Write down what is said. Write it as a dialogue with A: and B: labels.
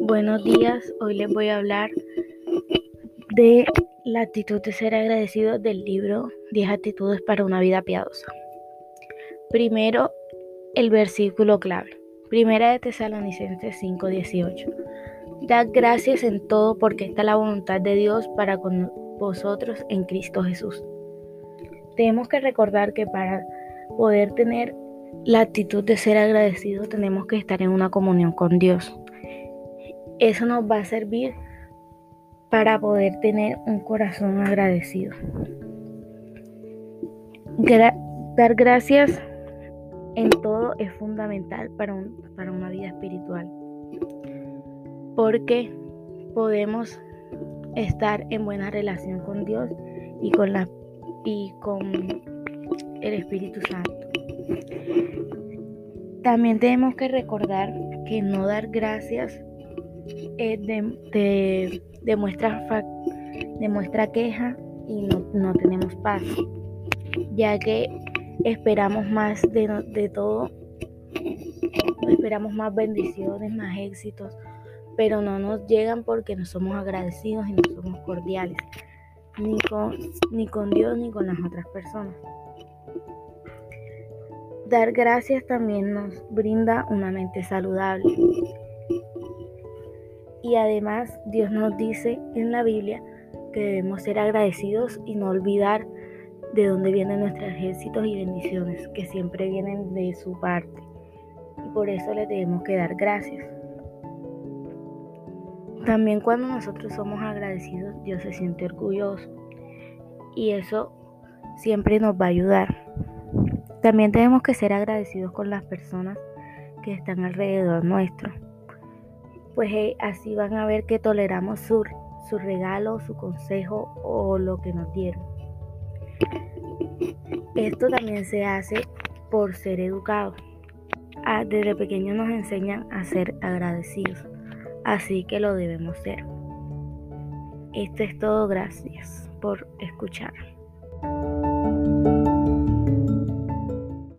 A: Buenos días, hoy les voy a hablar de la actitud de ser agradecido del libro 10 actitudes para una vida piadosa. Primero, el versículo clave. Primera de Tesalonicenses 5:18. Dad gracias en todo porque está la voluntad de Dios para con vosotros en Cristo Jesús. Tenemos que recordar que para poder tener la actitud de ser agradecido tenemos que estar en una comunión con Dios. Eso nos va a servir para poder tener un corazón agradecido. dar gracias en todo es fundamental para, para una vida espiritual, porque podemos estar en buena relación con Dios y con, la, y con el Espíritu Santo. También tenemos que recordar que no dar gracias eh, de, demuestra, queja y no, tenemos paz, ya que esperamos más de, de todo, esperamos más bendiciones, más éxitos, pero no nos llegan porque no somos agradecidos y no somos cordiales, ni con, ni con Dios ni con las otras personas. Dar gracias también nos brinda una mente saludable y además Dios nos dice en la Biblia que debemos ser agradecidos y no olvidar de dónde vienen nuestros ejércitos y bendiciones, que siempre vienen de su parte. Y por eso le debemos que dar gracias. También cuando nosotros somos agradecidos, Dios se siente orgulloso. Y eso siempre nos va a ayudar. También tenemos que ser agradecidos con las personas que están alrededor nuestro pues eh, así van a ver que toleramos su, su regalo, su consejo o lo que nos dieron. Esto también se hace por ser educados. Ah, desde pequeños nos enseñan a ser agradecidos, así que lo debemos ser. Esto es todo, gracias por escuchar.